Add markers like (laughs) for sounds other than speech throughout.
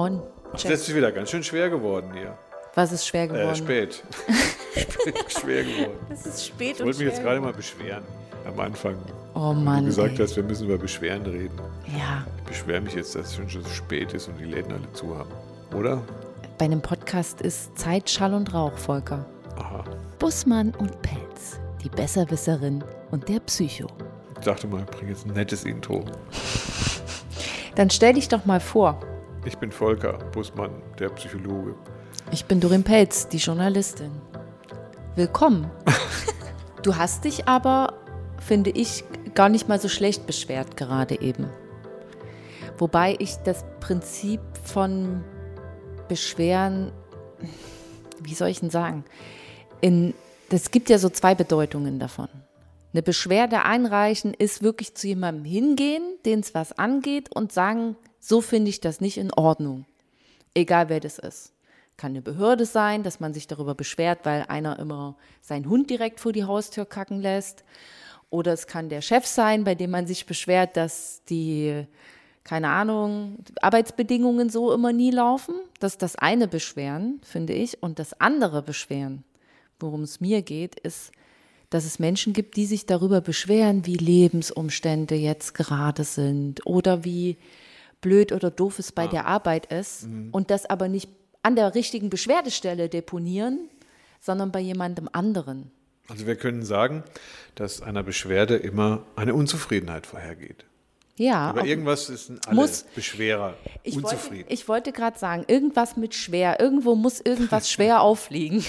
On. Das Check. ist wieder ganz schön schwer geworden hier. Was ist schwer Äh, geworden? spät. (laughs) spät. Schwer geworden. Es ist spät Ich wollte mich jetzt gerade mal beschweren. Am Anfang. Oh Mann. du gesagt ey. hast, wir müssen über Beschweren reden. Ja, Ich beschwere mich jetzt, dass es schon so spät ist und die Läden alle zu haben. Oder? bei einem Podcast ist Zeit, Schall und Rauch, Volker. Aha. Bussmann und Pelz, die Besserwisserin und der Psycho. Ich dachte mal, ich bringe jetzt ein nettes Intro. Dann stell dich doch mal vor. Ich bin Volker Bussmann, der Psychologe. Ich bin Dorin Pelz, die Journalistin. Willkommen. (laughs) Du hast dich aber, finde ich, gar nicht mal so schlecht beschwert gerade eben. Wobei ich das Prinzip von Beschweren, wie soll ich denn sagen, in, es gibt ja so zwei Bedeutungen davon. Eine Beschwerde einreichen ist wirklich zu jemandem hingehen, den es was angeht und sagen, so finde ich das nicht in Ordnung. Egal wer das ist. Kann eine Behörde sein, dass man sich darüber beschwert, weil einer immer seinen Hund direkt vor die Haustür kacken lässt. Oder es kann der Chef sein, bei dem man sich beschwert, dass die, keine Ahnung, Arbeitsbedingungen so immer nie laufen. Das ist das eine Beschweren, finde ich. Und das andere Beschweren, worum es mir geht, ist, dass es Menschen gibt, die sich darüber beschweren, wie Lebensumstände jetzt gerade sind oder wie blöd oder doof es bei der Arbeit ist und das aber nicht an der richtigen Beschwerdestelle deponieren, sondern bei jemandem anderen. Also wir können sagen, dass einer Beschwerde immer eine Unzufriedenheit vorhergeht. Ja, Aber irgendwas ist in alle Muss- Beschwerer ich wollte, unzufrieden. ich wollte gerade sagen, irgendwas mit schwer, irgendwo muss irgendwas (laughs) schwer aufliegen.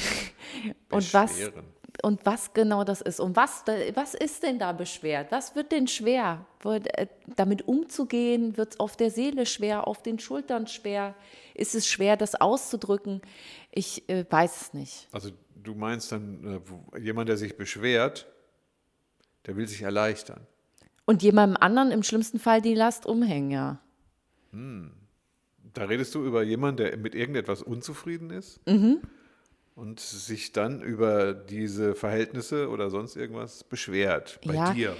Und was. Und was genau das ist. Und was, was ist denn da beschwert? Was wird denn schwer? Äh, damit umzugehen, wird es auf der Seele schwer, auf den Schultern schwer? Ist es schwer, das auszudrücken? Ich äh, weiß es nicht. Also du meinst dann, äh, jemand, der sich beschwert, der will sich erleichtern. Und jemandem anderen im schlimmsten Fall die Last umhängen, ja. Da redest du über jemanden, der mit irgendetwas unzufrieden ist Mhm. Und sich dann über diese Verhältnisse oder sonst irgendwas beschwert bei Ja, dir.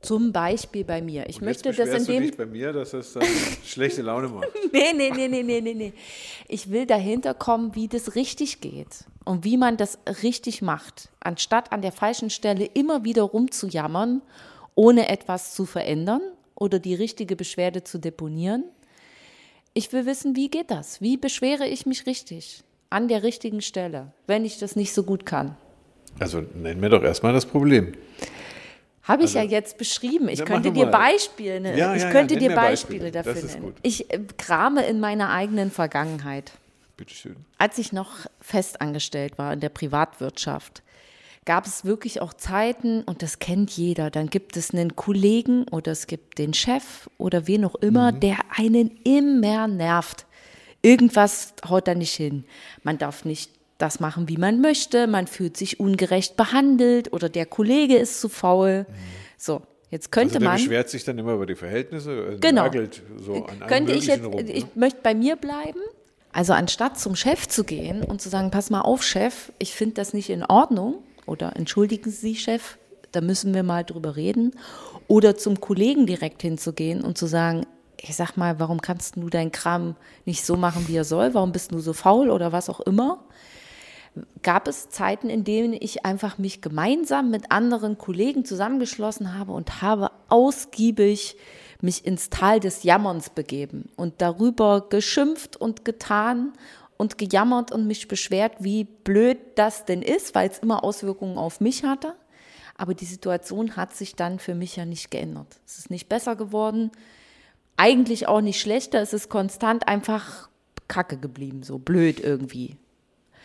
Zum Beispiel bei mir. Ich Und jetzt möchte das in beschwerst du dem dich bei mir, dass das dann (laughs) schlechte Laune macht. (laughs) Nee, nee, nee, nee, nee, nee, nee. Ich will dahinter kommen, wie das richtig geht und wie man das richtig macht, anstatt an der falschen Stelle immer wieder rumzujammern, ohne etwas zu verändern oder die richtige Beschwerde zu deponieren. Ich will wissen, wie geht das? Wie beschwere ich mich richtig? An der richtigen Stelle, wenn ich das nicht so gut kann. Also nenn mir doch erstmal das Problem. Habe ich ja jetzt beschrieben. Ich Also, Ja, könnte dir. Beispiele, ne? Ja, ich ja, ja, könnte nenn dir Beispiele, Beispiele. dafür nennen. Ich äh, krame in meiner eigenen Vergangenheit. Bitteschön. Als ich noch festangestellt war in der Privatwirtschaft, gab es wirklich auch Zeiten, und das kennt jeder, dann gibt es einen Kollegen oder es gibt den Chef oder wen auch immer, der einen immer nervt. Irgendwas haut da nicht hin. Man darf nicht das machen, wie man möchte, man fühlt sich ungerecht behandelt oder der Kollege ist zu faul. So, jetzt könnte Also der man. beschwert sich dann immer über die Verhältnisse, äh, Genau. nagelt so an Könnte ich jetzt, rum. ne? ich möchte bei mir bleiben. Also anstatt zum Chef zu gehen und zu sagen, pass mal auf, Chef, ich finde das nicht in Ordnung oder entschuldigen Sie, Chef, da müssen wir mal drüber reden. Oder zum Kollegen direkt hinzugehen und zu sagen, ich sag mal, warum kannst du deinen Kram nicht so machen, wie er soll? Warum bist du so faul oder was auch immer? gab es Zeiten, in denen ich einfach mich gemeinsam mit anderen Kollegen zusammengeschlossen habe und habe ausgiebig mich ins Tal des Jammerns begeben und darüber geschimpft und getan und gejammert und mich beschwert, wie blöd das denn ist, weil es immer Auswirkungen auf mich hatte. Aber die Situation hat sich dann für mich ja nicht geändert. Es ist nicht besser geworden, eigentlich auch nicht schlechter, es ist konstant einfach kacke geblieben, so blöd irgendwie.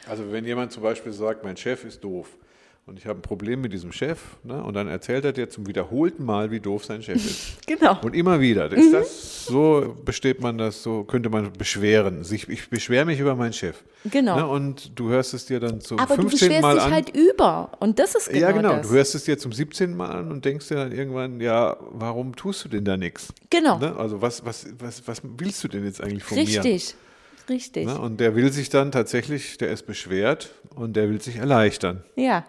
Also wenn jemand zum Beispiel sagt, mein Chef ist doof und ich habe ein Problem mit diesem Chef, ne, und dann erzählt er dir zum wiederholten Mal, wie doof sein Chef ist. (laughs) Genau. Und immer wieder. Ist das so besteht man das so, könnte man beschweren. Sich, ich beschwere mich über meinen Chef. Genau. Ne, und du hörst es dir dann zum Aber du 15. beschwerst Mal dich an. halt über. Und das ist genau ja, genau. das. Du hörst es dir zum 17. Mal an und denkst dir dann irgendwann, ja, warum tust du denn da nichts? Genau. Ne? Also was, was, was, was willst du denn jetzt eigentlich von mir? Richtig. Richtig. Ne? Und der will sich dann tatsächlich, der ist beschwert und der will sich erleichtern. Ja.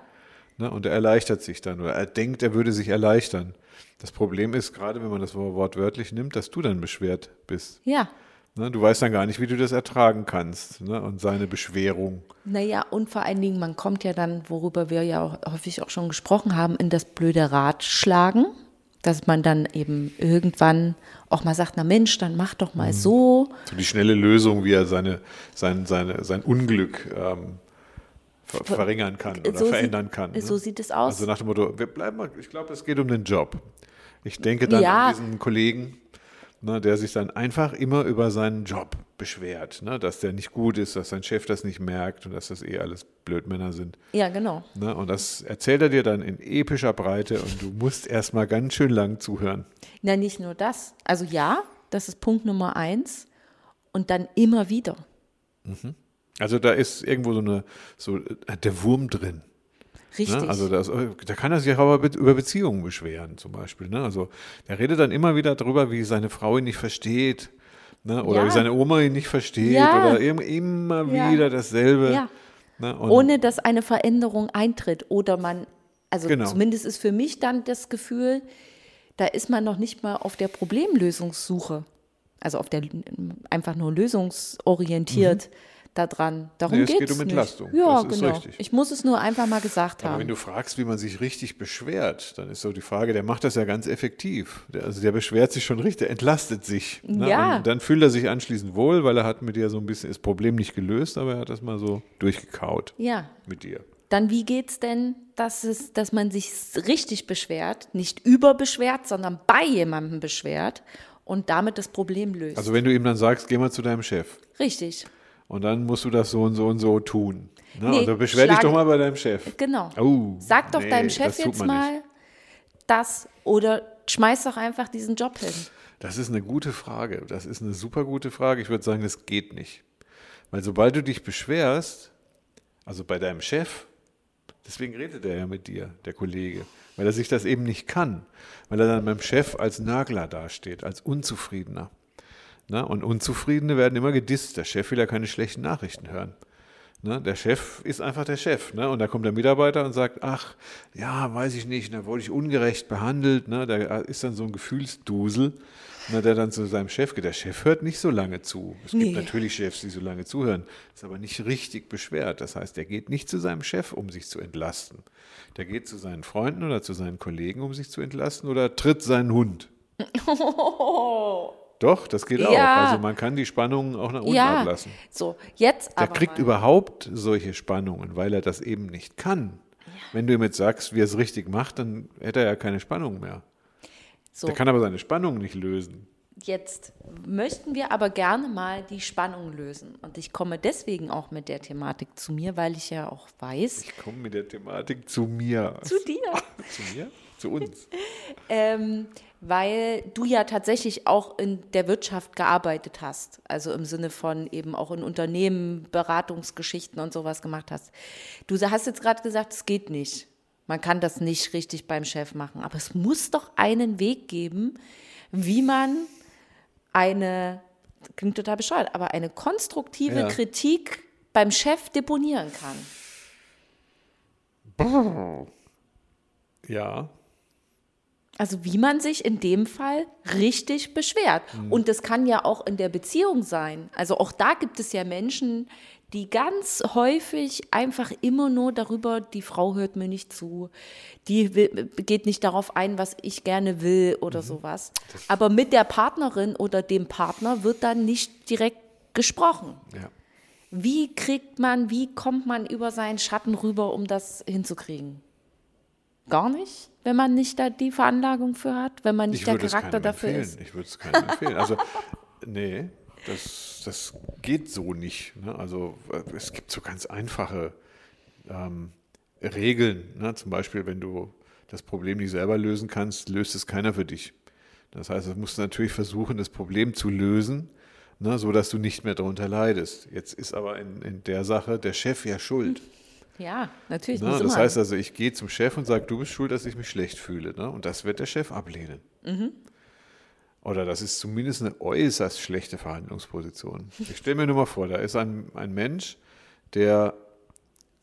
Ne? Und er erleichtert sich dann oder er denkt, er würde sich erleichtern. Das Problem ist, gerade wenn man das Wort wörtlich nimmt, dass du dann beschwert bist. Ja. Ne? Du weißt dann gar nicht, wie du das ertragen kannst ne? und seine Beschwerung. Naja, und vor allen Dingen, man kommt ja dann, worüber wir ja auch häufig auch schon gesprochen haben, in das blöde Ratschlagen, dass man dann eben irgendwann auch mal sagt, na Mensch, dann mach doch mal so. So die schnelle Lösung, wie er seine, sein, seine, sein Unglück ähm, ver verringern kann oder So verändern sieht- kann. ne? so sieht es aus. Also nach dem Motto, wir bleiben mal, ich glaube, es geht um den Job. Ich denke dann Ja. an diesen Kollegen, ne, der sich dann einfach immer über seinen Job beschwert, ne, dass der nicht gut ist, dass sein Chef das nicht merkt und dass das eh alles Blödmänner sind. Ja, genau. Ne, und das erzählt er dir dann in epischer Breite und du musst erstmal ganz schön lang zuhören. Na, nicht nur das. Also ja, das ist Punkt Nummer eins. Und dann immer wieder. Also da ist irgendwo so eine, so äh, der Wurm drin. Richtig. Ne? Also das, da kann er sich auch über Be- über Beziehungen beschweren, zum Beispiel. Ne? Also der redet dann immer wieder darüber, wie seine Frau ihn nicht versteht. Ne? Oder Ja. wie seine Oma ihn nicht versteht. Ja. Oder im- immer Ja. wieder dasselbe. Ne? Ohne dass eine Veränderung eintritt oder man, also Genau. zumindest ist für mich dann das Gefühl, da ist man noch nicht mal auf der Problemlösungssuche. Also auf der einfach nur lösungsorientiert da dran. Darum. Nee, es geht um nicht. Entlastung. Ja, Das ist genau. richtig. Ich muss es nur einfach mal gesagt Aber haben. wenn du fragst, wie man sich richtig beschwert, dann ist so die Frage, der macht das ja ganz effektiv. Der, also der beschwert sich schon richtig, der entlastet sich. Ne? Ja. Und dann fühlt er sich anschließend wohl, weil er hat mit dir so ein bisschen das Problem nicht gelöst, aber er hat das mal so durchgekaut ja, mit dir. Dann wie geht's denn, dass, es, dass man sich richtig beschwert, nicht überbeschwert, sondern bei jemandem beschwert und damit das Problem löst? Also wenn du ihm dann sagst, geh mal zu deinem Chef richtig, und dann musst du das so und so und so tun. Ne? Nee, also beschwer dich doch mal bei deinem Chef. genau. Oh, Sag doch nee, deinem Chef jetzt mal nicht. das oder schmeiß doch einfach diesen Job hin. Das ist eine gute Frage. Das ist eine super gute Frage. Ich würde sagen, das geht nicht. Weil sobald du dich beschwerst, also bei deinem Chef, deswegen redet er ja mit dir, der Kollege, weil er sich das eben nicht kann, weil er dann beim Chef als Nörgler dasteht, als Unzufriedener. Na, und Unzufriedene werden immer gedisst. Der Chef will ja keine schlechten Nachrichten hören. Ne, der Chef ist einfach der Chef. Ne? Und da kommt der Mitarbeiter und sagt, ach, ja, weiß ich nicht, da wurde ich ungerecht behandelt. Ne? Da ist dann so ein Gefühlsdusel, ne, der dann zu seinem Chef geht. Der Chef hört nicht so lange zu. Es Nee. gibt natürlich Chefs, die so lange zuhören, ist aber nicht richtig beschwert. Das heißt, der geht nicht zu seinem Chef, um sich zu entlasten. Der geht zu seinen Freunden oder zu seinen Kollegen, um sich zu entlasten oder tritt seinen Hund. (laughs) Doch, das geht Ja. auch. Also man kann die Spannungen auch nach unten ja, ablassen. so, jetzt Der kriegt mal. überhaupt solche Spannungen, weil er das eben nicht kann. Wenn du ihm jetzt sagst, wie er es richtig macht, dann hätte er ja keine Spannung mehr. so, Der kann aber seine Spannung nicht lösen. jetzt möchten wir aber gerne mal die Spannung lösen. Und ich komme deswegen auch mit der Thematik zu mir, weil ich ja auch weiß, Ich komme mit der Thematik zu mir. zu dir. Zu mir? Zu uns. (laughs) Ähm, weil du ja tatsächlich auch in der Wirtschaft gearbeitet hast. Also im Sinne von eben auch in Unternehmen, Beratungsgeschichten und sowas gemacht hast. Du hast jetzt gerade gesagt, es geht nicht. Man kann das nicht richtig beim Chef machen. Aber es muss doch einen Weg geben, wie man eine, klingt total bescheuert, aber eine konstruktive Ja. Kritik beim Chef deponieren kann. Ja. Also wie man sich in dem Fall richtig beschwert. Und das kann ja auch in der Beziehung sein. Also auch da gibt es ja Menschen, die ganz häufig einfach immer nur darüber, die Frau hört mir nicht zu, die will, geht nicht darauf ein, was ich gerne will oder sowas. Aber mit der Partnerin oder dem Partner wird dann nicht direkt gesprochen. ja. Wie kriegt man, wie kommt man über seinen Schatten rüber, um das hinzukriegen? Gar nicht, wenn man nicht da die Veranlagung für hat, wenn man nicht Ich der Charakter dafür empfehlen. ist. Ich würde es keinem empfehlen. Also, nee, das, das geht so nicht. Ne? Also, äh, es gibt so ganz einfache ähm, Regeln. Ne? Zum Beispiel, wenn du das Problem nicht selber lösen kannst, löst es keiner für dich. Das heißt, du musst natürlich versuchen, das Problem zu lösen, ne, so dass du nicht mehr darunter leidest. Jetzt ist aber in, in der Sache der Chef ja schuld. Ja, natürlich. Ne? muss Das heißt also, ich gehe zum Chef und sage, du bist schuld, dass ich mich schlecht fühle. Ne? Und das wird der Chef ablehnen. Mhm. Oder das ist zumindest eine äußerst schlechte Verhandlungsposition. Ich stelle mir nur mal vor, da ist ein, ein Mensch, der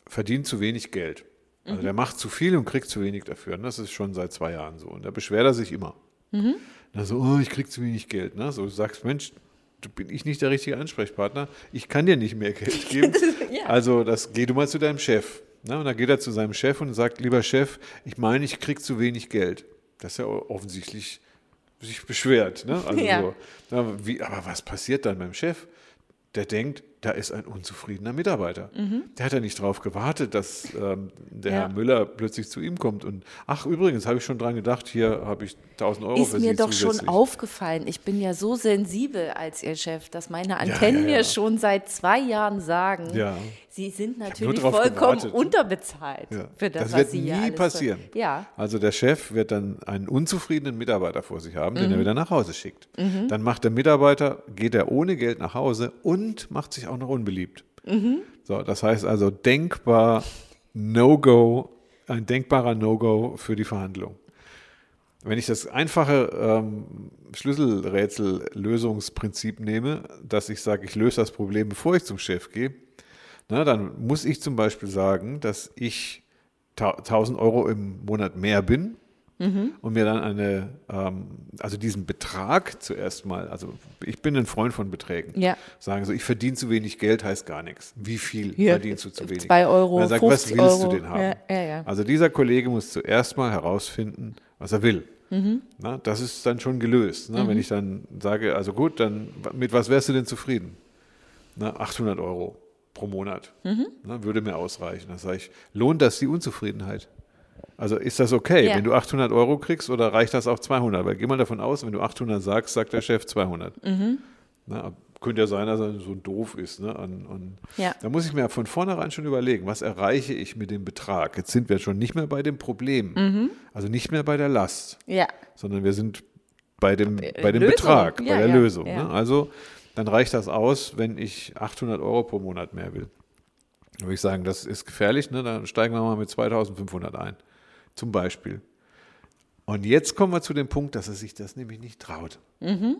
verdient zu wenig Geld. Also Mhm. der macht zu viel und kriegt zu wenig dafür. Und das ist schon seit zwei Jahren so. Und da beschwert er sich immer. Mhm. Dann so, oh, ich krieg zu wenig Geld. Ne? So du sagst, Mensch, bin ich nicht der richtige Ansprechpartner. Ich kann dir nicht mehr Geld (laughs) geben. ja. Also das, geh du mal zu deinem Chef. Na, und dann geht er zu seinem Chef und sagt, lieber Chef, ich meine, ich kriege zu wenig Geld. Das ist ja offensichtlich sich beschwert. Ne? Also ja. so, na, wie, aber was passiert dann beim Chef? Der denkt, da ist ein unzufriedener Mitarbeiter. Mhm. Der hat ja nicht darauf gewartet, dass ähm, der ja. Herr Müller plötzlich zu ihm kommt und ach übrigens, habe ich schon dran gedacht, hier habe ich 1000 Euro ist für Sie Ist mir doch zusätzlich. schon aufgefallen. Ich bin ja so sensibel als Ihr Chef, dass meine Antennen ja, ja, mir schon seit zwei Jahren sagen, Sie sind natürlich vollkommen gewartet. unterbezahlt für das, das was wird Sie nie passieren. Ja. Also der Chef wird dann einen unzufriedenen Mitarbeiter vor sich haben, den mhm. er wieder nach Hause schickt. Mhm. Dann macht der Mitarbeiter, geht er ohne Geld nach Hause und macht sich auch noch unbeliebt. Mhm. So, das heißt also denkbar No-Go, ein denkbarer No-Go für die Verhandlung. Wenn ich das einfache ähm, Schlüsselrätsel-Lösungsprinzip nehme, dass ich sage, ich löse das Problem, bevor ich zum Chef gehe, na, dann muss ich zum Beispiel sagen, dass ich 1000 Euro im Monat mehr bin mhm. und mir dann eine, ähm, also diesen Betrag zuerst mal, also ich bin ein Freund von Beträgen, ja. sagen so, ich verdiene zu wenig Geld heißt gar nichts. Wie viel Hier, verdienst du zu wenig? Zwei Euro, und dann sagt, was willst Euro. du denn haben? Ja, ja, also dieser Kollege muss zuerst mal herausfinden, was er will. Mhm. Na, das ist dann schon gelöst. Ne? Mhm. Wenn ich dann sage, also gut, dann mit was wärst du denn zufrieden? Na, 800 Euro pro Monat. Mhm. Na, würde mir ausreichen. Da sage ich, lohnt das die Unzufriedenheit? Also ist das okay, ja. wenn du 800 Euro kriegst oder reicht das auch 200? Weil geh mal davon aus, wenn du 800 sagst, sagt der Chef 200. Mhm. Na, könnte ja sein, dass er so doof ist. Ne? Und, und ja. Da muss ich mir von vornherein schon überlegen, was erreiche ich mit dem Betrag? Jetzt sind wir schon nicht mehr bei dem Problem, mhm. also nicht mehr bei der Last, ja. sondern wir sind bei dem, äh, bei dem Betrag, ja, bei der Lösung. Ne? Also dann reicht das aus, wenn ich 800 Euro pro Monat mehr will. Da würde ich sagen, das ist gefährlich, ne? dann steigen wir mal mit 2500 ein, zum Beispiel. Und jetzt kommen wir zu dem Punkt, dass er sich das nämlich nicht traut. Mhm.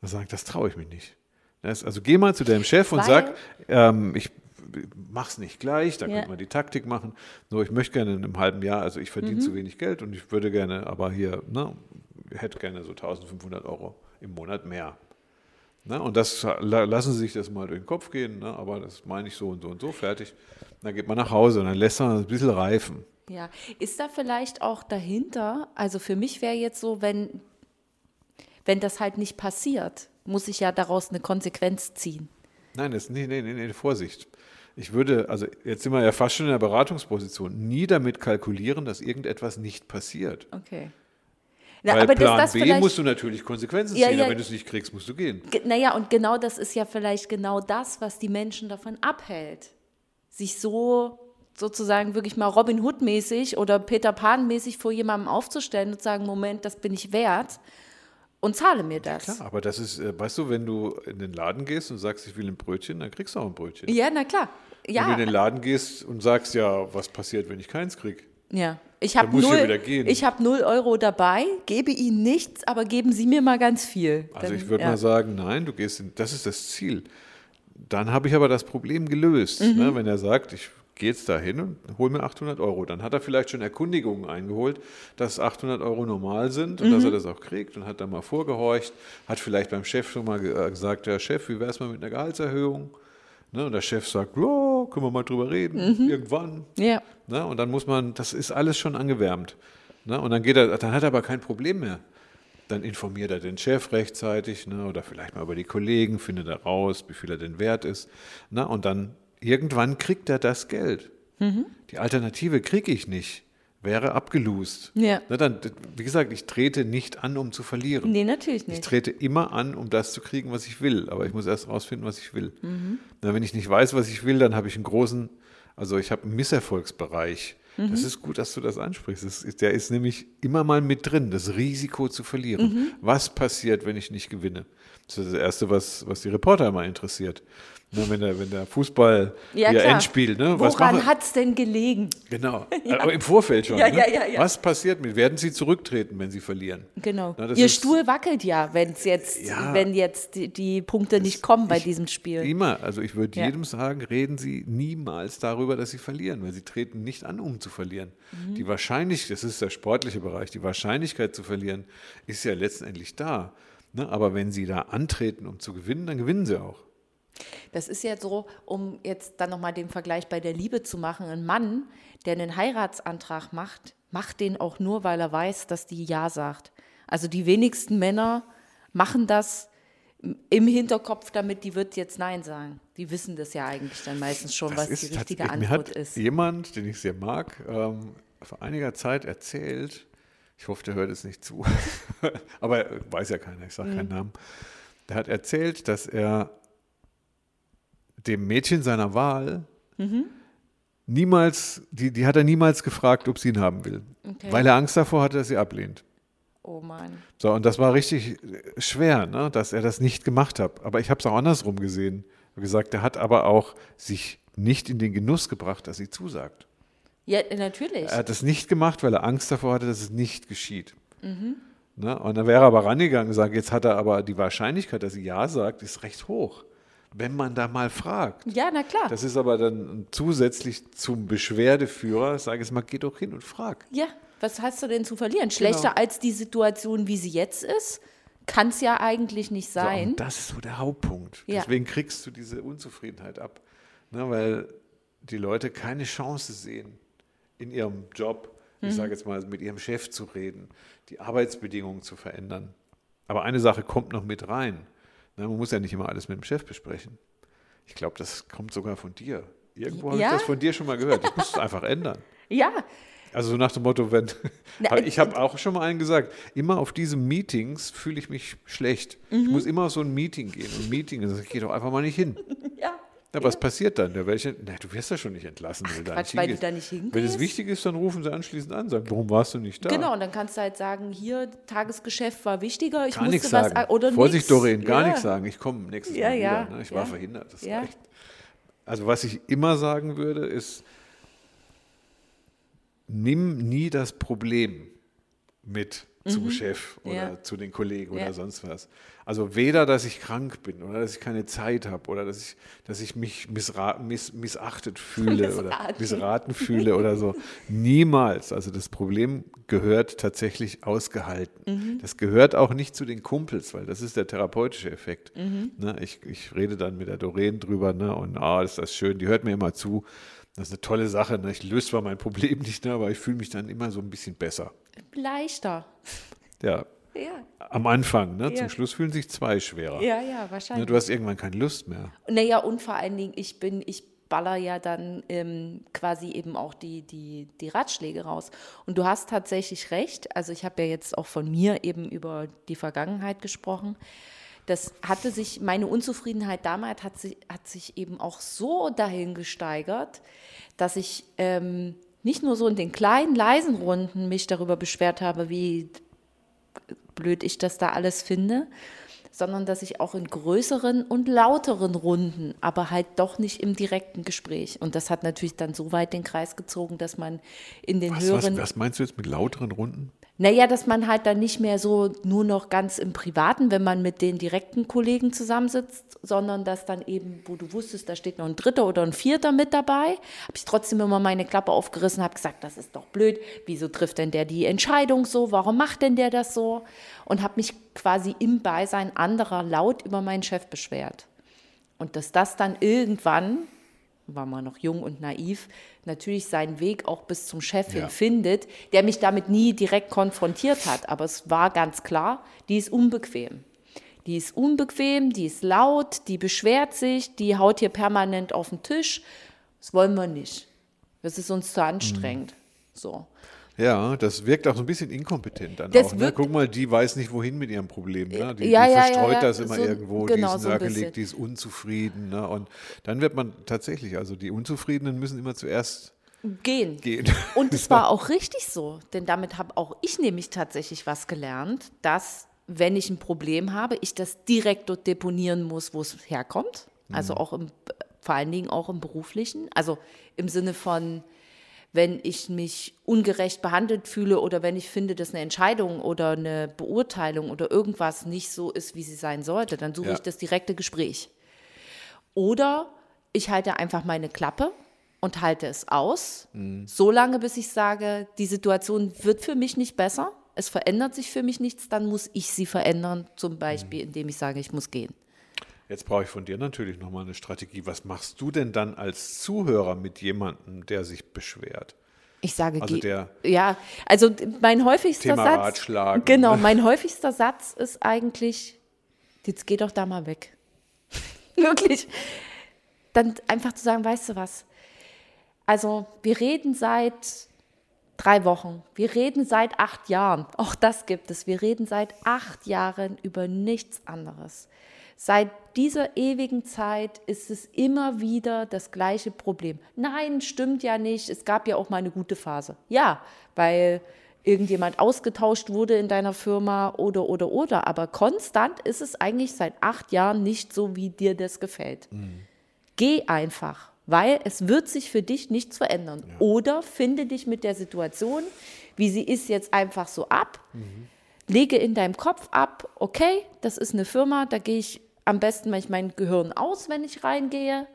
Er sagt, das traue ich mich nicht. Das, also geh mal zu deinem Chef und Weil, sag, ähm, ich mach's nicht gleich, da ja. könnte man die Taktik machen. Nur ich möchte gerne in einem halben Jahr, also ich verdiene mhm. zu wenig Geld und ich würde gerne, aber hier, ne, hätte gerne so 1500 Euro im Monat mehr. Ne, und das lassen Sie sich das mal durch den Kopf gehen, ne, aber das meine ich so und so und so, fertig. Dann geht man nach Hause und dann lässt man ein bisschen reifen. Ja, ist da vielleicht auch dahinter, also für mich wäre jetzt so, wenn, wenn das halt nicht passiert, muss ich ja daraus eine Konsequenz ziehen. Nein, das, nee, nee, nee, nee, Vorsicht. Ich würde, also jetzt sind wir ja fast schon in der Beratungsposition, nie damit kalkulieren, dass irgendetwas nicht passiert. Okay. Na, Weil Plan das, das B musst du natürlich Konsequenzen ziehen, ja, ja, wenn du es nicht kriegst, musst du gehen. Naja, und genau das ist ja vielleicht genau das, was die Menschen davon abhält, sich so sozusagen wirklich mal Robin Hood-mäßig oder Peter Pan-mäßig vor jemandem aufzustellen und sagen, Moment, das bin ich wert und zahle mir das. Ja, klar, aber das ist, äh, weißt du, wenn du in den Laden gehst und sagst, ich will ein Brötchen, dann kriegst du auch ein Brötchen. Ja, na klar. Ja. Wenn du in den Laden gehst und sagst, ja, was passiert, wenn ich keins kriege? Ja. Ich habe null, ich hab null Euro dabei, gebe Ihnen nichts, aber geben Sie mir mal ganz viel. Also Dann, ich würde ja. mal sagen, nein, du gehst in, das ist das Ziel. Dann habe ich aber das Problem gelöst. Mhm. Ne? Wenn er sagt, ich gehe jetzt da hin und hole mir 800 Euro. Dann hat er vielleicht schon Erkundigungen eingeholt, dass 800 Euro normal sind und mhm. dass er das auch kriegt und hat dann mal vorgehorcht, hat vielleicht beim Chef schon mal gesagt, ja Chef, wie wäre es mal mit einer Gehaltserhöhung? Ne, und der Chef sagt, ja, können wir mal drüber reden, mhm. irgendwann. Ja. Ne, und dann muss man, das ist alles schon angewärmt. Ne, und dann geht er, dann hat er aber kein Problem mehr. Dann informiert er den Chef rechtzeitig ne, oder vielleicht mal über die Kollegen, findet er raus, wie viel er denn wert ist. Ne, und dann irgendwann kriegt er das Geld. Mhm. Die Alternative kriege ich nicht wäre abgelust. Ja. Na dann, wie gesagt, ich trete nicht an, um zu verlieren. Nee, natürlich nicht. Ich trete immer an, um das zu kriegen, was ich will. Aber ich muss erst rausfinden, was ich will. Mhm. Na, wenn ich nicht weiß, was ich will, dann habe ich einen großen, also ich habe einen Misserfolgsbereich. Mhm. Das ist gut, dass du das ansprichst. Das ist, der ist nämlich immer mal mit drin, das Risiko zu verlieren. Mhm. Was passiert, wenn ich nicht gewinne? Das ist das Erste, was, was die Reporter immer interessiert. Ne, wenn, der, wenn der Fußball ja, hier Endspiel, ne? Woran hat es denn gelegen? Genau, (laughs) ja. aber im Vorfeld schon. Ja, ne? Was passiert mit? Werden sie zurücktreten, wenn sie verlieren? Genau. Na, Ihr Stuhl wackelt ja, wenn's jetzt, wenn jetzt die, die Punkte nicht kommen bei ich, diesem Spiel. Immer. Also ich würde jedem sagen, reden Sie niemals darüber, dass Sie verlieren, weil Sie treten nicht an, um zu verlieren. Mhm. Die Wahrscheinlichkeit, das ist der sportliche Bereich, die Wahrscheinlichkeit zu verlieren ist ja letztendlich da. Ne? Aber wenn sie da antreten, um zu gewinnen, dann gewinnen sie auch. Das ist jetzt so, um jetzt dann nochmal den Vergleich bei der Liebe zu machen. Ein Mann, der einen Heiratsantrag macht, macht den auch nur, weil er weiß, dass die Ja sagt. Also die wenigsten Männer machen das im Hinterkopf damit, die wird jetzt Nein sagen. Die wissen das ja eigentlich dann meistens schon, Das was ist die richtige mir Antwort hat ist. Jemand, den ich sehr mag, ähm, vor einiger Zeit erzählt, ich hoffe, der hört es nicht zu, (laughs) aber weiß ja keiner, ich sage Mhm. keinen Namen. Der hat erzählt, dass er dem Mädchen seiner Wahl Mhm. niemals, die, die hat er niemals gefragt, ob sie ihn haben will, Okay. weil er Angst davor hatte, dass sie ablehnt. Oh Mann. So, und das war richtig schwer, ne, dass er das nicht gemacht hat. Aber ich habe es auch andersrum gesehen. Habe gesagt, er hat aber auch sich nicht in den Genuss gebracht, dass sie zusagt. Ja, natürlich. Er hat es nicht gemacht, weil er Angst davor hatte, dass es nicht geschieht. Mhm. Ne? Und dann wäre er aber rangegangen und gesagt, jetzt hat er aber die Wahrscheinlichkeit, dass sie Ja sagt, ist recht hoch. Wenn man da mal fragt. ja, na klar. Das ist aber dann zusätzlich zum Beschwerdeführer, sage ich mal, geh doch hin und frag. ja, was hast du denn zu verlieren? Schlechter Genau. als die Situation, wie sie jetzt ist, kann es ja eigentlich nicht So, sein. und das ist so der Hauptpunkt. Ja. Deswegen kriegst du diese Unzufriedenheit ab. Ne, weil die Leute keine Chance sehen, in ihrem Job, Mhm. ich sage jetzt mal, mit ihrem Chef zu reden, die Arbeitsbedingungen zu verändern. Aber eine Sache kommt noch mit rein. Man muss ja nicht immer alles mit dem Chef besprechen. Ich glaube, das kommt sogar von dir. Irgendwo habe Ja? ich das von dir schon mal gehört. Das musst du einfach ändern. (laughs) ja, Also so nach dem Motto, wenn (laughs) Na, (laughs) äh, ich habe auch schon mal allen gesagt, immer auf diese Meetings fühle ich mich schlecht. Ich Mhm. muss immer auf so ein Meeting gehen. Und ein Meeting, ich gehe doch einfach mal nicht hin. Ja. Ja, was passiert dann? Na, du wirst ja schon nicht entlassen, da Quatsch, weil du hingehst. da nicht Wenn es hingehst? wichtig ist, dann rufen sie anschließend an, sagen, warum warst du nicht da? Genau, und dann kannst du halt sagen, hier, Tagesgeschäft war wichtiger, ich Gar musste was sagen. oder Vorsicht, nichts. Doreen, gar ja. nichts sagen. Ich komme nächstes Ja, Mal wieder. Ne? Ich war verhindert. Das Ja. reicht. Also was ich immer sagen würde, ist, nimm nie das Problem mit zum Chef oder Mhm. Ja. zu den Kollegen Ja. oder sonst was. Also weder, dass ich krank bin oder dass ich keine Zeit habe oder dass ich, dass ich mich miss missachtet fühle oder Missraten. missraten fühle oder so. Niemals. Also das Problem gehört tatsächlich ausgehalten. Mhm. Das gehört auch nicht zu den Kumpels, weil das ist der therapeutische Effekt. Mhm. Ne, ich, ich rede dann mit der Doreen drüber ne, und ah, ist das schön, die hört mir immer zu. Das ist eine tolle Sache. Ne? Ich löse zwar mein Problem (laughs) nicht, ne, aber ich fühle mich dann immer so ein bisschen besser. Leichter. Ja, Ja, am Anfang. Ne? Ja. Zum Schluss fühlen sich zwei schwerer. ja, ja Ne, wahrscheinlich. du hast irgendwann keine Lust mehr. Naja, und vor allen Dingen, ich bin, ich baller ja dann ähm, quasi eben auch die, die, die Ratschläge raus. Und du hast tatsächlich recht. Also ich habe ja jetzt auch von mir eben über die Vergangenheit gesprochen. Das hatte sich, meine Unzufriedenheit damals hat sich, hat sich eben auch so dahin gesteigert, dass ich ähm, nicht nur so in den kleinen, leisen Runden mich darüber beschwert habe, wie blöd ich das da alles finde, sondern dass ich auch in größeren und lauteren Runden, aber halt doch nicht im direkten Gespräch. Und das hat natürlich dann so weit den Kreis gezogen, dass man in den Was, höheren, was, was meinst du jetzt mit lauteren Runden? Naja, dass man halt dann nicht mehr so nur noch ganz im Privaten, wenn man mit den direkten Kollegen zusammensitzt, sondern dass dann eben, wo du wusstest, da steht noch ein Dritter oder ein Vierter mit dabei, habe ich trotzdem immer meine Klappe aufgerissen, habe gesagt, das ist doch blöd, wieso trifft denn der die Entscheidung so, warum macht denn der das so? Und habe mich quasi im Beisein anderer laut über meinen Chef beschwert. Und dass das dann irgendwann, war man noch jung und naiv, natürlich seinen Weg auch bis zum Chef hin Ja. findet, der mich damit nie direkt konfrontiert hat. Aber es war ganz klar, die ist unbequem. Die ist unbequem, die ist laut, die beschwert sich, die haut hier permanent auf den Tisch. Das wollen wir nicht. Das ist uns zu anstrengend. So. Ja, das wirkt auch so ein bisschen inkompetent dann Das auch. Ne? Guck mal, die weiß nicht, wohin mit ihrem Problem. Ne? Die, Ja, die ja, verstreut ja. das immer So- irgendwo, genau, die ist so nörgelig, die ist unzufrieden. Ne? Und dann wird man tatsächlich, also die Unzufriedenen müssen immer zuerst Gehen. gehen. (laughs) Und es (laughs) war auch richtig so, denn damit habe auch ich nämlich tatsächlich was gelernt, dass wenn ich ein Problem habe, ich das direkt dort deponieren muss, wo es herkommt. Also auch im, vor allen Dingen auch im beruflichen. Also im Sinne von, wenn ich mich ungerecht behandelt fühle oder wenn ich finde, dass eine Entscheidung oder eine Beurteilung oder irgendwas nicht so ist, wie sie sein sollte, dann suche Ja. ich das direkte Gespräch. Oder ich halte einfach meine Klappe und halte es aus, so lange, bis ich sage, die Situation wird für mich nicht besser. es verändert sich für mich nichts, dann muss ich sie verändern, zum Beispiel, indem ich sage, ich muss gehen. Jetzt brauche ich von dir natürlich nochmal eine Strategie. Was machst du denn dann als Zuhörer mit jemandem, der sich beschwert? Ich sage, Also der ja, also mein häufigster Thema Satz, Ratschlagen, genau, (laughs) mein häufigster Satz ist eigentlich, jetzt geh doch da mal weg. (laughs) Wirklich. Dann einfach zu sagen, weißt du was? Also wir reden seit drei Wochen, wir reden seit acht Jahren, auch das gibt es. Wir reden seit acht Jahren über nichts anderes. Seit dieser ewigen Zeit ist es immer wieder das gleiche Problem. Nein, stimmt ja nicht. Es gab ja auch mal eine gute Phase. Ja, weil irgendjemand ausgetauscht wurde in deiner Firma oder, oder, oder. Aber konstant ist es eigentlich seit acht Jahren nicht so, wie dir das gefällt. Geh einfach, weil es wird sich für dich nichts verändern. Oder finde dich mit der Situation, wie sie ist, jetzt einfach so ab. Lege in deinem Kopf ab, okay, das ist eine Firma, da gehe ich am besten, wenn ich mein Gehirn aus, wenn ich reingehe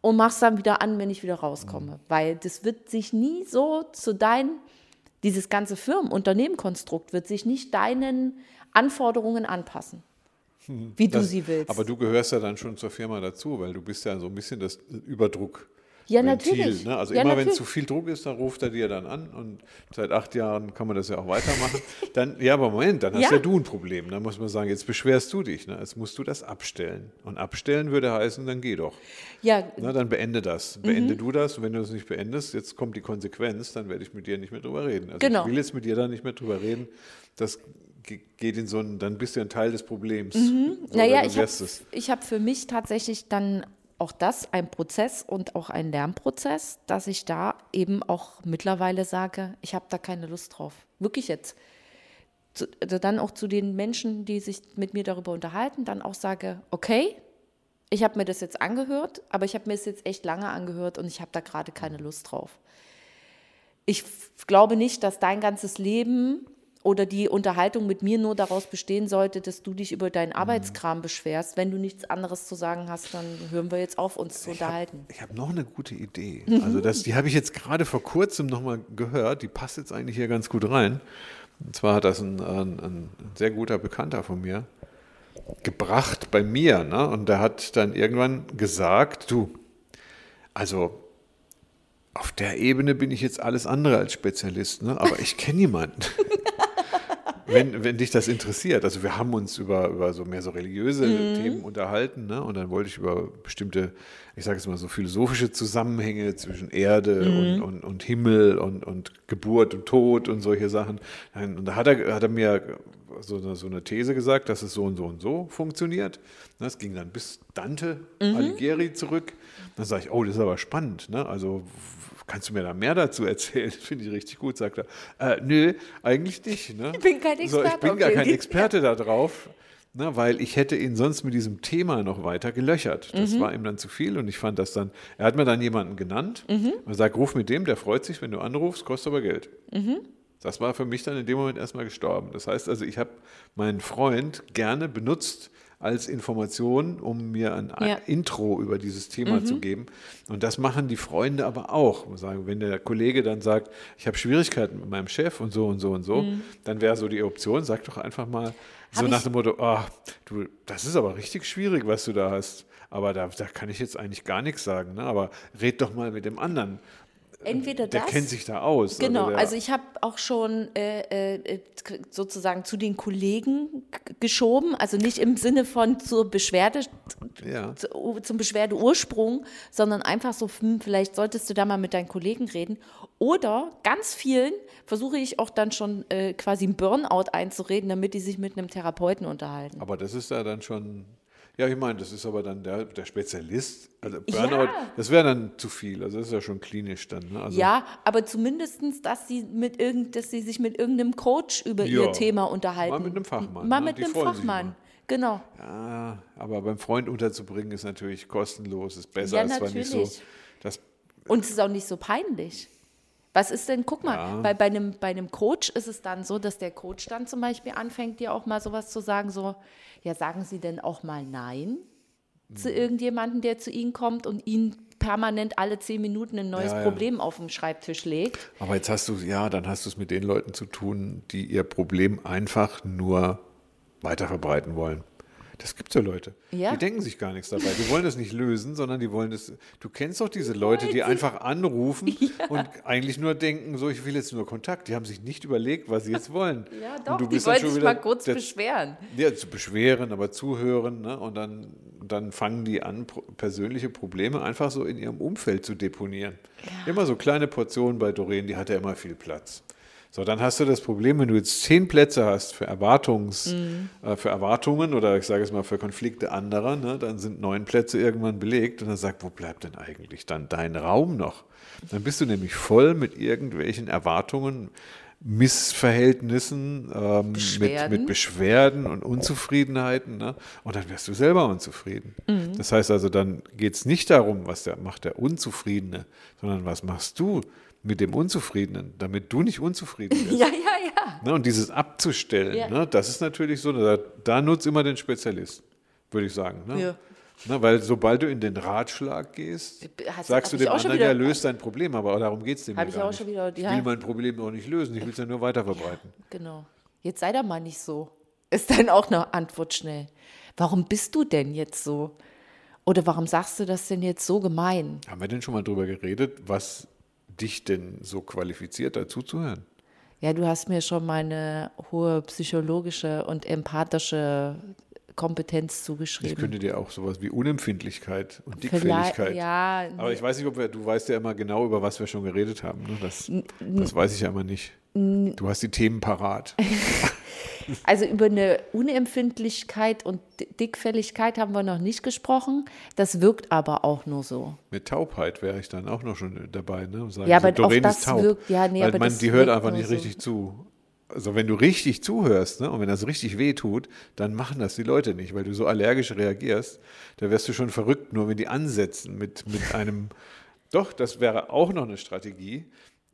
und mach's dann wieder an, wenn ich wieder rauskomme. Weil das wird sich nie so zu deinen, dieses ganze Firmen-Unternehmen-Konstrukt wird sich nicht deinen Anforderungen anpassen, wie du Das- sie willst. Aber du gehörst ja dann schon zur Firma dazu, weil du bist ja so ein bisschen das Überdruck. Ja, Ventil, natürlich. Ne? Also Ja, immer wenn zu viel Druck ist, dann ruft er dir dann an und seit acht Jahren kann man das ja auch weitermachen. (laughs) Dann, ja, aber Moment, dann hast ja. Ja. du ein Problem. Dann muss man sagen, jetzt beschwerst du dich. Ne? Jetzt musst du das abstellen. Und abstellen würde heißen, dann geh doch. ja, Na, dann beende das. Mhm. Beende du das. Und wenn du das nicht beendest, jetzt kommt die Konsequenz, dann werde ich mit dir nicht mehr drüber reden. Also Genau. ich will jetzt mit dir da nicht mehr drüber reden. Das ge- geht in so einen, dann bist du ein Teil des Problems. Mhm. Naja, ich habe hab für mich tatsächlich dann auch das ein Prozess und auch ein Lernprozess, dass ich da eben auch mittlerweile sage, ich habe da keine Lust drauf. Wirklich jetzt. Zu, also dann auch zu den Menschen, die sich mit mir darüber unterhalten, dann auch sage, okay, ich habe mir das jetzt angehört, aber ich habe mir das jetzt echt lange angehört und ich habe da gerade keine Lust drauf. Ich glaube nicht, dass dein ganzes Leben oder die Unterhaltung mit mir nur daraus bestehen sollte, dass du dich über Mhm. deinen Arbeitskram beschwerst. Wenn du nichts anderes zu sagen hast, dann hören wir jetzt auf, uns zu unterhalten. Ich habe noch eine gute Idee. Mhm. Also das, die habe ich jetzt gerade vor kurzem nochmal gehört. Die passt jetzt eigentlich hier ganz gut rein. Und zwar hat das ein, ein, ein sehr guter Bekannter von mir gebracht bei mir. Ne? Und der hat dann irgendwann gesagt, du, also auf der Ebene bin ich jetzt alles andere als Spezialist, ne? aber ich kenne jemanden. (laughs) wenn, wenn dich das interessiert. Also wir haben uns über, über so mehr so religiöse Themen unterhalten ne? und dann wollte ich über bestimmte, ich sage jetzt mal so philosophische Zusammenhänge zwischen Erde und, und, und Himmel und, und Geburt und Tod und solche Sachen. Und da hat er, hat er mir so eine, so eine These gesagt, dass es so und so und so funktioniert. Das ging dann bis Dante Alighieri zurück. Dann sage ich, oh, das ist aber spannend. Ne? Also kannst du mir da mehr dazu erzählen? (laughs) Finde ich richtig gut, sagt er. Äh, nö, eigentlich nicht. Ne? Ich bin kein So, ich Experte bin gar kein. Experte da drauf. Ne, weil ich hätte ihn sonst mit diesem Thema noch weiter gelöchert. Das Mhm. war ihm dann zu viel und ich fand das dann, er hat mir dann jemanden genannt Mhm. und sagt, ruf mit dem, der freut sich, wenn du anrufst, kostet aber Geld. Mhm. Das war für mich dann in dem Moment erstmal gestorben. Das heißt also, ich habe meinen Freund gerne benutzt als Information, um mir ein Ja. Intro über dieses Thema zu geben. Und das machen die Freunde aber auch. Sagen, wenn der Kollege dann sagt, ich habe Schwierigkeiten mit meinem Chef und so und so und so, dann wäre so die Option, sag doch einfach mal so Hab nach dem Motto, ah, du, das ist aber richtig schwierig, was du da hast. Aber da, da kann ich jetzt eigentlich gar nichts sagen. Ne? Aber red doch mal mit dem anderen. Entweder Der das. kennt sich da aus. Genau, der, also ich habe auch schon äh, äh, sozusagen zu den Kollegen geschoben, also nicht im Sinne von zur Beschwerde, ja. zu- zum Beschwerdeursprung, sondern einfach so, hm, vielleicht solltest du da mal mit deinen Kollegen reden. Oder ganz vielen versuche ich auch dann schon äh, quasi ein Burnout einzureden, damit die sich mit einem Therapeuten unterhalten. Aber das ist ja dann schon, ja, ich meine, das ist aber dann der, der Spezialist. Also Burnout, Ja. das wäre dann zu viel. Also das ist ja schon klinisch dann. Ne? Also, Ja, aber zumindestens, dass sie mit irgend, dass sie sich mit irgendeinem Coach über Ja. ihr Thema unterhalten. Mal mit einem Fachmann, Mal ne? mit Die einem Fachmann. Genau. Ja, aber beim Freund unterzubringen ist natürlich kostenlos, ist besser, Ja, ist zwar nicht so. Das, Und es ist auch nicht so peinlich. Was ist denn, guck mal, Ja. bei, bei, einem, bei einem Coach ist es dann so, dass der Coach dann zum Beispiel anfängt, dir auch mal sowas zu sagen, so, ja, sagen Sie denn auch mal Nein Mhm. zu irgendjemandem, der zu Ihnen kommt und Ihnen permanent alle zehn Minuten ein neues Ja, ja. Problem auf dem Schreibtisch legt. Aber jetzt hast du, ja, dann hast du es mit den Leuten zu tun, die ihr Problem einfach nur weiter verbreiten wollen. Das gibt so Leute. Ja. Die denken sich gar nichts dabei. Die wollen das nicht lösen, sondern die wollen das. Du kennst doch diese Leute, die einfach anrufen (laughs) und eigentlich nur denken, so, ich will jetzt nur Kontakt. Die haben sich nicht überlegt, was sie jetzt (laughs) wollen. Ja, Und doch, du die wollen schon sich wieder mal kurz der- beschweren. Ja, zu beschweren, aber zuhören. Ne? Und dann, dann fangen die an, persönliche Probleme einfach so in ihrem Umfeld zu deponieren. Immer so kleine Portionen bei Doreen, die hat ja immer viel Platz. So, dann hast du das Problem, wenn du jetzt zehn Plätze hast für, Erwartungs, äh, für Erwartungen oder ich sage es mal für Konflikte anderer, ne, dann sind neun Plätze irgendwann belegt und dann sagt, wo bleibt denn eigentlich dann dein Raum noch? Dann bist du nämlich voll mit irgendwelchen Erwartungen, Missverhältnissen, ähm, mit, Beschwerden. mit Beschwerden und Unzufriedenheiten. Ne? Und dann wirst du selber unzufrieden. Mhm. Das heißt also, dann geht es nicht darum, was der, macht der Unzufriedene, sondern was machst du mit dem Unzufriedenen, damit du nicht unzufrieden (laughs) bist. Ja, ja, ja. Ne? Und dieses abzustellen, Ja. ne? das ist natürlich so, da, da nutzt immer den Spezialist, würde ich sagen. Ne? Ja. Ne? Weil sobald du in den Ratschlag gehst, Hast- sagst du ich dem auch anderen, ja, wieder- löst dein Problem, aber darum geht es dem ja ich auch nicht. schon wieder- ich ja. will mein Problem doch nicht lösen, ich will es ja nur weiter verbreiten. Genau. Jetzt sei doch mal nicht so. Ist dann auch eine Antwort schnell. Warum bist du denn jetzt so? Oder warum sagst du das denn jetzt so gemein? Haben wir denn schon mal drüber geredet, was dich denn so qualifiziert, dazu zu hören? Ja, du hast mir schon meine hohe psychologische und empathische Kompetenz Ich zugeschrieben. könnte dir auch sowas wie Unempfindlichkeit und Dickfälligkeit. ja, Aber ich weiß nicht, ob wir, du weißt ja immer genau, über was wir schon geredet haben. Ne? Das, das weiß ich ja immer nicht. Du hast die Themen parat. (laughs) Also über eine Unempfindlichkeit und Dickfälligkeit haben wir noch nicht gesprochen. Das wirkt aber auch nur so. Mit Taubheit wäre ich dann auch noch schon dabei. Ne? Sagen Ja, so, aber auch Doreen das taub. wirkt- ja, nee, Weil aber man, die hört einfach nicht so. richtig zu. Also wenn du richtig zuhörst ne, und wenn das richtig weh tut, dann machen das die Leute nicht, weil du so allergisch reagierst. Da wirst du schon verrückt, nur wenn die ansetzen mit, mit einem. Doch, das wäre auch noch eine Strategie.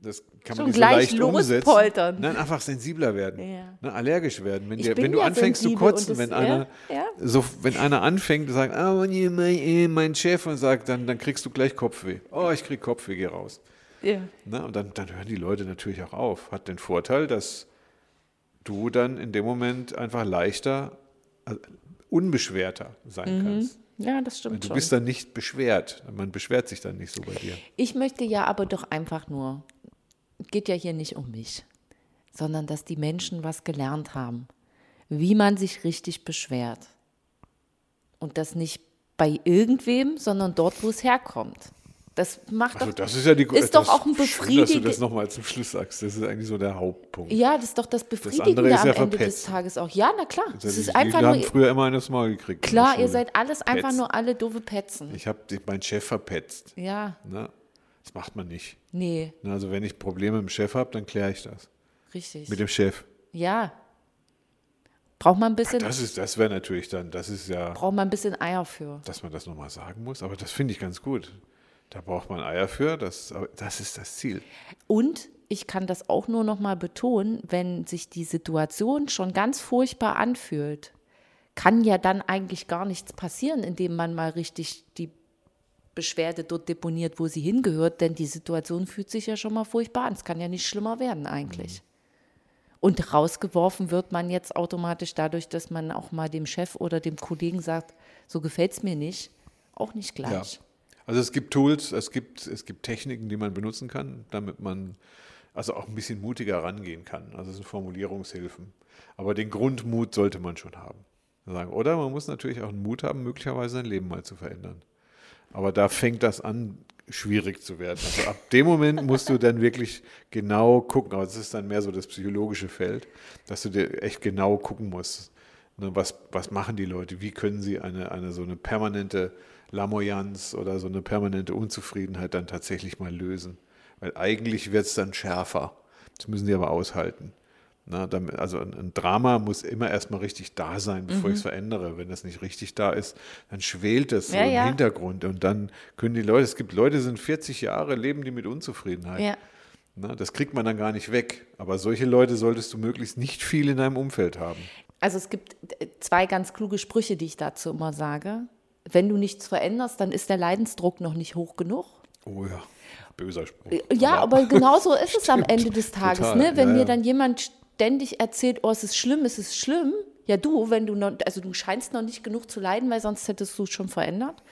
Das kann man Schon nicht so leicht umsetzen. lospoltern. Nein, einfach sensibler werden, Ja. ne, allergisch werden. Wenn, dir, wenn du ja anfängst zu und kotzen, wenn ja, einer, ja. so, wenn einer anfängt zu sagen, ah, mein, mein, mein Chef und sagt, dann, dann kriegst du gleich Kopfweh. Oh, ich krieg Kopfweh, geh raus. Ja. Ne? Und dann, dann hören die Leute natürlich auch auf. Hat den Vorteil, dass du dann in dem Moment einfach leichter, also unbeschwerter sein kannst. ja, das stimmt Du schon. bist dann nicht beschwert. Man beschwert sich dann nicht so bei dir. Ich möchte ja aber doch einfach nur, geht ja hier nicht um mich, sondern dass die Menschen was gelernt haben, wie man sich richtig beschwert. Und das nicht bei irgendwem, sondern dort, wo es herkommt. Das macht Also doch, das ist ja die ist das doch auch ein Schön, dass du befriedigend. das nochmal zum Schluss sagst. Das ist eigentlich so der Hauptpunkt. Ja, das ist doch das Befriedigende ist am ja Ende des verpetzt. Tages auch. Ja, na klar. Also Es die, ist einfach die haben nur, früher immer eines Mal gekriegt. klar, ihr seid alles einfach Petzen. nur alle doofe Petzen. Ich habe meinen Chef verpetzt. Ja, Ne? Das macht man nicht. nee, Ne, Also wenn ich Probleme mit dem Chef habe, dann kläre ich das. richtig. Mit dem Chef. Ja. Braucht man ein bisschen, Das ist, das wäre natürlich dann, das ist ja, braucht man ein bisschen Eier für. dass man das nochmal sagen muss, aber das finde ich ganz gut. Da braucht man Eier für, das, das ist das Ziel. Und ich kann das auch nur noch mal betonen, wenn sich die Situation schon ganz furchtbar anfühlt, kann ja dann eigentlich gar nichts passieren, indem man mal richtig die Beschwerde dort deponiert, wo sie hingehört, denn die Situation fühlt sich ja schon mal furchtbar an. Es kann ja nicht schlimmer werden eigentlich. Und rausgeworfen wird man jetzt automatisch dadurch, dass man auch mal dem Chef oder dem Kollegen sagt, so gefällt es mir nicht, auch nicht Ja. gleich. Also es gibt Tools, es gibt, es gibt Techniken, die man benutzen kann, damit man also auch ein bisschen mutiger rangehen kann. Also es sind Formulierungshilfen. Aber den Grundmut sollte man schon haben. Sagen. Oder man muss natürlich auch einen Mut haben, möglicherweise sein Leben mal zu verändern. Aber da fängt das an, schwierig zu werden. Also ab dem Moment musst du dann wirklich genau gucken. Aber es ist dann mehr so das psychologische Feld, dass du dir echt genau gucken musst. Ne, was, was machen die Leute? Wie können sie eine, eine so eine permanente Lamoyanz oder so eine permanente Unzufriedenheit dann tatsächlich mal lösen? Weil eigentlich wird es dann schärfer. Das müssen die aber aushalten. Na, damit, also ein, Drama muss immer erstmal richtig da sein, bevor ich es verändere. Wenn das nicht richtig da ist, dann schwelt so Mhm. Ja, im ja. Hintergrund. Und dann können die Leute, es gibt Leute, die sind 40 Jahre, leben die mit Unzufriedenheit. Ja. Na, das kriegt man dann gar nicht weg. Aber solche Leute solltest du möglichst nicht viel in deinem Umfeld haben. Also es gibt äh, zwei ganz kluge Sprüche, die ich dazu immer sage. wenn du nichts veränderst, dann ist der Leidensdruck noch nicht hoch genug. Oh ja, böser Spruch. Ja, aber, (laughs) genau so ist es am Ende des Tages. Total, Ne? Wenn ja, mir dann jemand ständig erzählt, oh, es ist schlimm, es ist schlimm. Ja, du, wenn du noch, also du scheinst noch nicht genug zu leiden, weil sonst hättest du es schon verändert.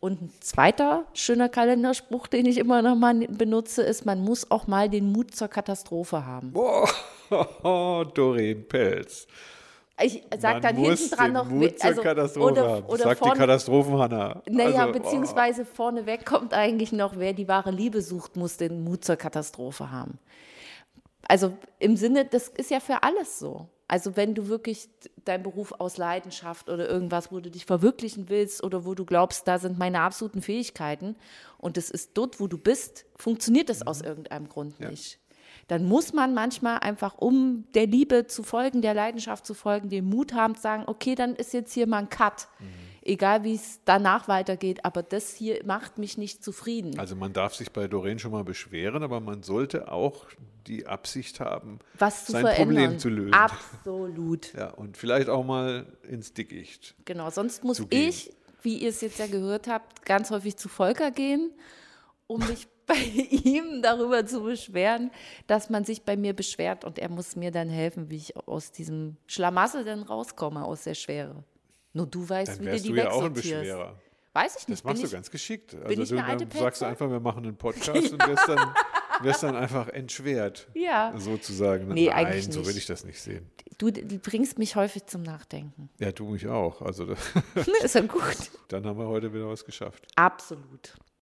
Und ein zweiter schöner Kalenderspruch, den ich immer noch mal benutze, ist, man muss auch mal den Mut zur Katastrophe haben. Oh, (laughs) Doreen Pelz. Ich sag Man dann hinten dran noch, Mut zur also, Katastrophe oder, haben. oder Sagt die vorne, Katastrophen-Hanna. Naja, Also, beziehungsweise vorneweg kommt eigentlich noch, wer die wahre Liebe sucht, muss den Mut zur Katastrophe haben. Also im Sinne, das ist ja für alles so. Also wenn du wirklich deinen Beruf aus Leidenschaft oder irgendwas, wo du dich verwirklichen willst oder wo du glaubst, da sind meine absoluten Fähigkeiten und es ist dort, wo du bist, funktioniert das aus irgendeinem Grund nicht. Dann muss man manchmal einfach, um der Liebe zu folgen, der Leidenschaft zu folgen, den Mut haben zu sagen, okay, dann ist jetzt hier mal ein Cut. Egal wie es danach weitergeht, aber das hier macht mich nicht zufrieden. Also man darf sich bei Doreen schon mal beschweren, aber man sollte auch die Absicht haben, was zu sein verändern. Problem zu lösen. Absolut. Ja, und vielleicht auch mal ins Dickicht. Genau, sonst muss ich, wie ihr es jetzt ja gehört habt, ganz häufig zu Volker gehen, um mich (laughs) bei ihm darüber zu beschweren, dass man sich bei mir beschwert und er muss mir dann helfen, wie ich aus diesem Schlamassel dann rauskomme, aus der Schwere. Nur du weißt, Dann wie du die du ja auch ein. Beschwerer. Weiß ich Das nicht. machst bin du ganz geschickt. bin Also ich du, eine alte dann sagst du einfach, wir machen einen (laughs) Podcast und wirst dann, wirst dann einfach entschwert. Ja. Sozusagen. Nee, Nein, eigentlich so will nicht. ich das nicht sehen. Du, du bringst mich häufig zum Nachdenken. Ja, du mich auch. Also (laughs) (laughs) Ist ja gut. dann haben wir heute wieder was geschafft. Absolut.